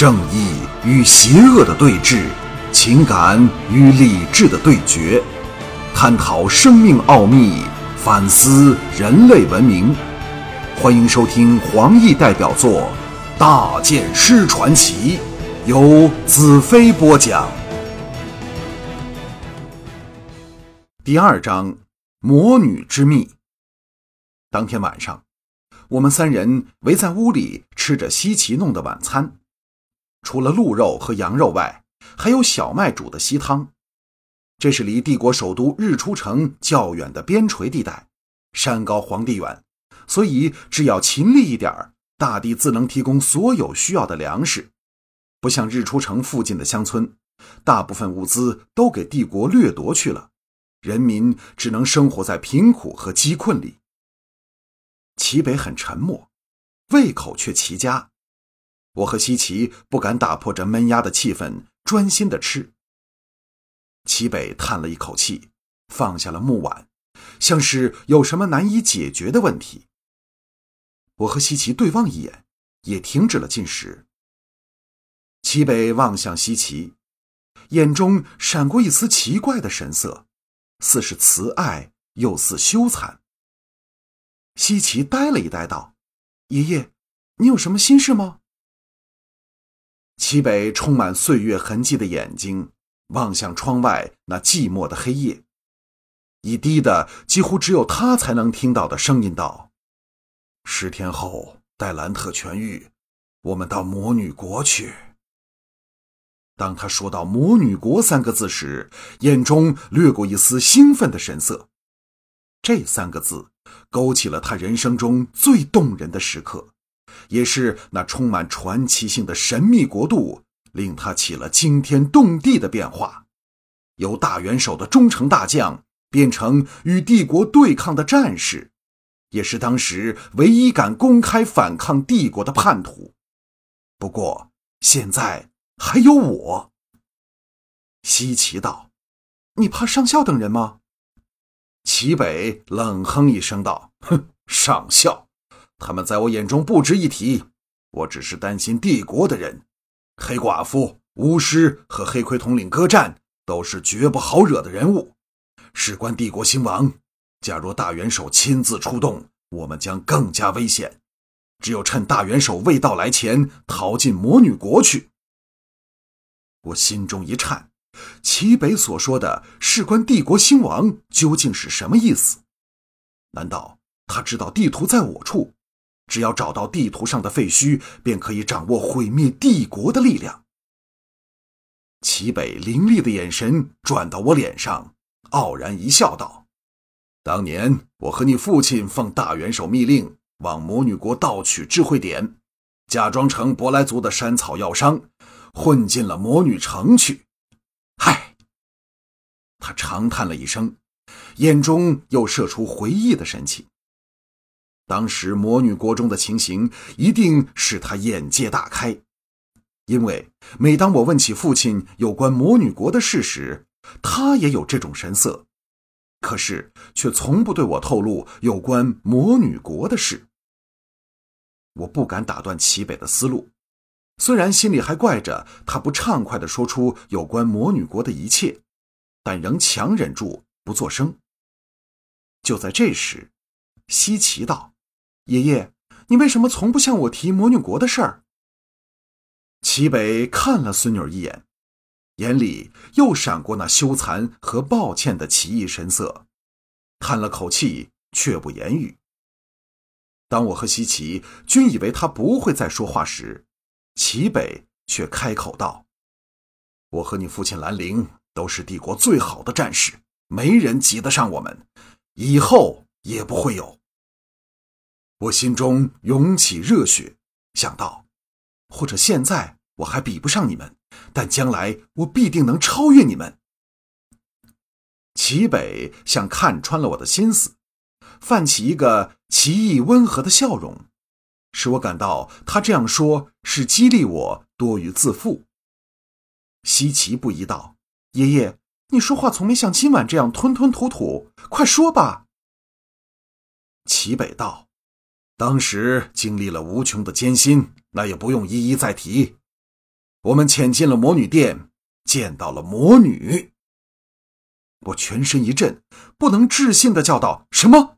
正义与邪恶的对峙，情感与理智的对决，探讨生命奥秘，反思人类文明。欢迎收听黄奕代表作《大剑师传奇》，由子飞播讲。第二章：魔女之秘。当天晚上，我们三人围在屋里吃着西奇弄的晚餐。除了鹿肉和羊肉外，还有小麦煮的稀汤。这是离帝国首都日出城较远的边陲地带，山高皇帝远，所以只要勤力一点大地自能提供所有需要的粮食。不像日出城附近的乡村，大部分物资都给帝国掠夺去了，人民只能生活在贫苦和饥困里。齐北很沉默，胃口却奇佳。我和西奇不敢打破这闷压的气氛，专心的吃。齐北叹了一口气，放下了木碗，像是有什么难以解决的问题。我和西奇对望一眼，也停止了进食。齐北望向西奇，眼中闪过一丝奇怪的神色，似是慈爱，又似羞惭。西奇呆了一呆，道：“爷爷，你有什么心事吗？”齐北充满岁月痕迹的眼睛望向窗外那寂寞的黑夜，以低的几乎只有他才能听到的声音道：“十天后，待兰特痊愈，我们到魔女国去。”当他说到“魔女国”三个字时，眼中掠过一丝兴奋的神色。这三个字勾起了他人生中最动人的时刻。也是那充满传奇性的神秘国度，令他起了惊天动地的变化，由大元首的忠诚大将变成与帝国对抗的战士，也是当时唯一敢公开反抗帝国的叛徒。不过现在还有我。西岐道：“你怕上校等人吗？”齐北冷哼一声道：“哼，上校。”他们在我眼中不值一提，我只是担心帝国的人。黑寡妇、巫师和黑盔统领各战都是绝不好惹的人物。事关帝国兴亡，假若大元首亲自出动，我们将更加危险。只有趁大元首未到来前逃进魔女国去。我心中一颤，齐北所说的事关帝国兴亡究竟是什么意思？难道他知道地图在我处？只要找到地图上的废墟，便可以掌握毁灭帝国的力量。齐北凌厉的眼神转到我脸上，傲然一笑，道：“当年我和你父亲奉大元首密令，往魔女国盗取智慧点，假装成舶来族的山草药商，混进了魔女城去。”嗨，他长叹了一声，眼中又射出回忆的神情。当时魔女国中的情形一定使他眼界大开，因为每当我问起父亲有关魔女国的事时，他也有这种神色，可是却从不对我透露有关魔女国的事。我不敢打断齐北的思路，虽然心里还怪着他不畅快地说出有关魔女国的一切，但仍强忍住不作声。就在这时，西奇道。爷爷，你为什么从不向我提魔女国的事儿？齐北看了孙女一眼，眼里又闪过那羞惭和抱歉的奇异神色，叹了口气，却不言语。当我和西岐均以为他不会再说话时，齐北却开口道：“我和你父亲兰陵都是帝国最好的战士，没人及得上我们，以后也不会有。”我心中涌起热血，想到，或者现在我还比不上你们，但将来我必定能超越你们。齐北像看穿了我的心思，泛起一个奇异温和的笑容，使我感到他这样说是激励我多于自负。西岐不疑道：“爷爷，你说话从没像今晚这样吞吞吐吐，快说吧。”齐北道。当时经历了无穷的艰辛，那也不用一一再提。我们潜进了魔女殿，见到了魔女。我全身一震，不能置信的叫道：“什么？”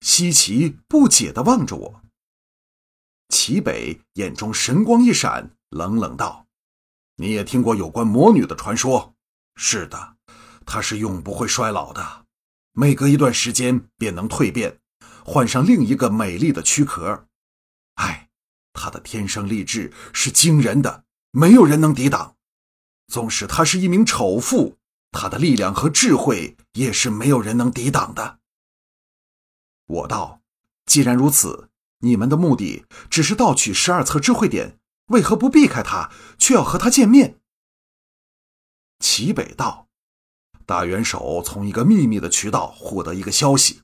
西岐不解的望着我。齐北眼中神光一闪，冷冷道：“你也听过有关魔女的传说？是的，她是永不会衰老的，每隔一段时间便能蜕变，换上另一个美丽的躯壳。唉，她的天生丽质是惊人的，没有人能抵挡。纵使她是一名丑妇，她的力量和智慧也是没有人能抵挡的。”我道：“既然如此。”你们的目的只是盗取十二册智慧点，为何不避开他，却要和他见面？齐北道，大元首从一个秘密的渠道获得一个消息，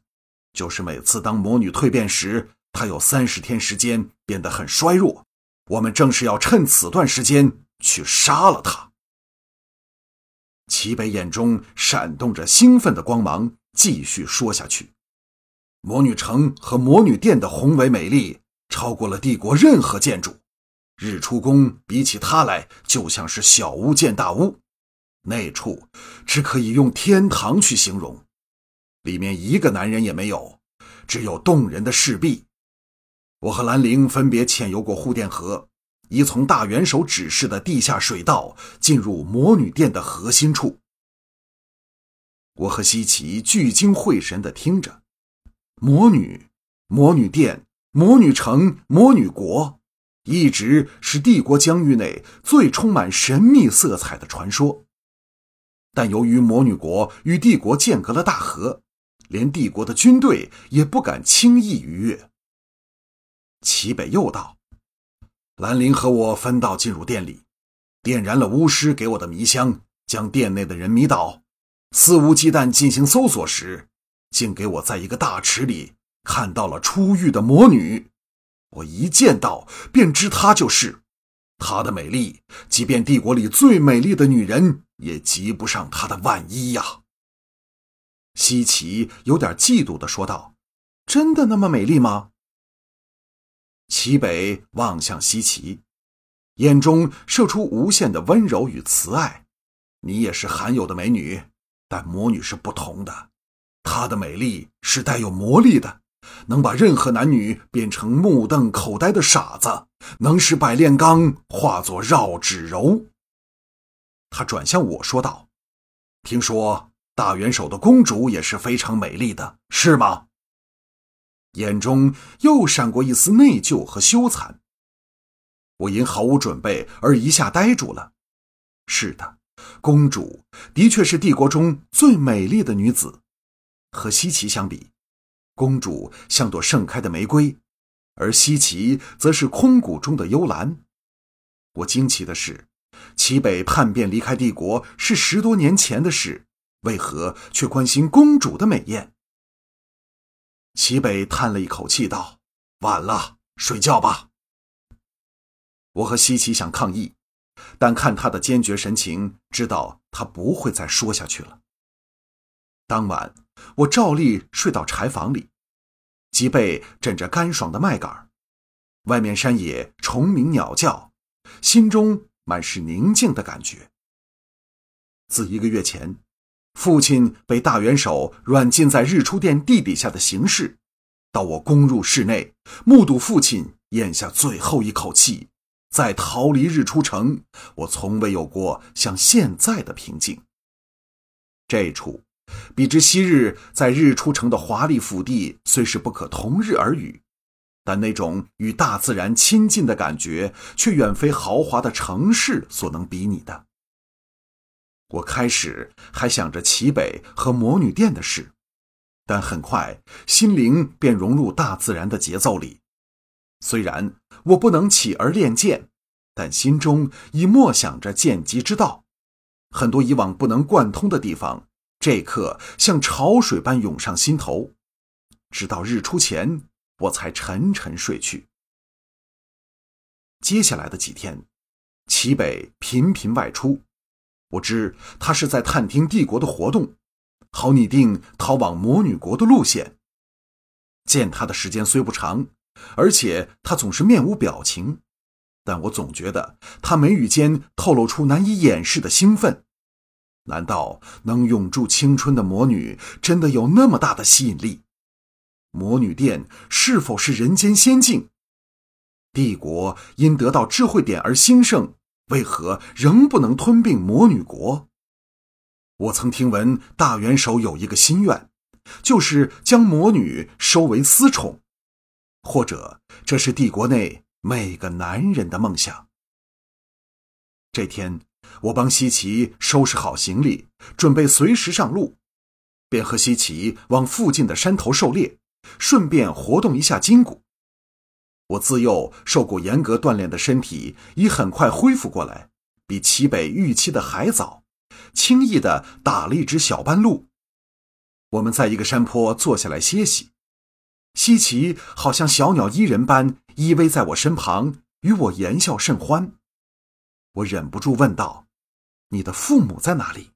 就是每次当魔女蜕变时，她有三十天时间变得很衰弱。我们正是要趁此段时间去杀了她。齐北眼中闪动着兴奋的光芒，继续说下去。魔女城和魔女殿的宏伟美丽超过了帝国任何建筑，日出宫比起它来就像是小巫见大巫，那处只可以用天堂去形容，里面一个男人也没有，只有动人的石壁。我和兰陵分别潜游过护殿河，依从大元首指示的地下水道进入魔女殿的核心处。我和西岐聚精会神地听着。魔女、魔女殿、魔女城、魔女国，一直是帝国疆域内最充满神秘色彩的传说。但由于魔女国与帝国间隔了大河，连帝国的军队也不敢轻易逾越。齐北又道：“兰陵和我分道进入殿里，点燃了巫师给我的迷香，将殿内的人迷倒，肆无忌惮进行搜索时。”竟给我在一个大池里看到了出狱的魔女，我一见到便知她就是。她的美丽，即便帝国里最美丽的女人也及不上她的万一呀。西岐有点嫉妒的说道：“真的那么美丽吗？”齐北望向西岐，眼中射出无限的温柔与慈爱。你也是罕有的美女，但魔女是不同的。她的美丽是带有魔力的，能把任何男女变成目瞪口呆的傻子，能使百炼钢化作绕指柔。他转向我说道：“听说大元首的公主也是非常美丽的，是吗？”眼中又闪过一丝内疚和羞惭。我因毫无准备而一下呆住了。是的，公主的确是帝国中最美丽的女子。和西岐相比，公主像朵盛开的玫瑰，而西岐则是空谷中的幽兰。我惊奇的是，齐北叛变离开帝国是十多年前的事，为何却关心公主的美艳？齐北叹了一口气道：“晚了，睡觉吧。”我和西岐想抗议，但看他的坚决神情，知道他不会再说下去了。当晚。我照例睡到柴房里，脊背枕着干爽的麦秆外面山野虫鸣鸟叫，心中满是宁静的感觉。自一个月前，父亲被大元首软禁在日出殿地底下的形势，到我攻入室内，目睹父亲咽下最后一口气，再逃离日出城，我从未有过像现在的平静。这处。比之昔日在日出城的华丽府邸，虽是不可同日而语，但那种与大自然亲近的感觉，却远非豪华的城市所能比拟的。我开始还想着齐北和魔女殿的事，但很快心灵便融入大自然的节奏里。虽然我不能起而练剑，但心中已默想着剑击之道，很多以往不能贯通的地方。这刻像潮水般涌上心头，直到日出前，我才沉沉睡去。接下来的几天，齐北频频外出，我知他是在探听帝国的活动，好拟定逃往魔女国的路线。见他的时间虽不长，而且他总是面无表情，但我总觉得他眉宇间透露出难以掩饰的兴奋。难道能永驻青春的魔女真的有那么大的吸引力？魔女殿是否是人间仙境？帝国因得到智慧点而兴盛，为何仍不能吞并魔女国？我曾听闻大元首有一个心愿，就是将魔女收为私宠，或者这是帝国内每个男人的梦想。这天，我帮西奇收拾好行李，准备随时上路，便和西奇往附近的山头狩猎，顺便活动一下筋骨。我自幼受过严格锻炼的身体已很快恢复过来，比齐北预期的还早，轻易的打了一只小半鹿。我们在一个山坡坐下来歇息，西奇好像小鸟依人般依偎在我身旁，与我言笑甚欢。我忍不住问道：“你的父母在哪里？”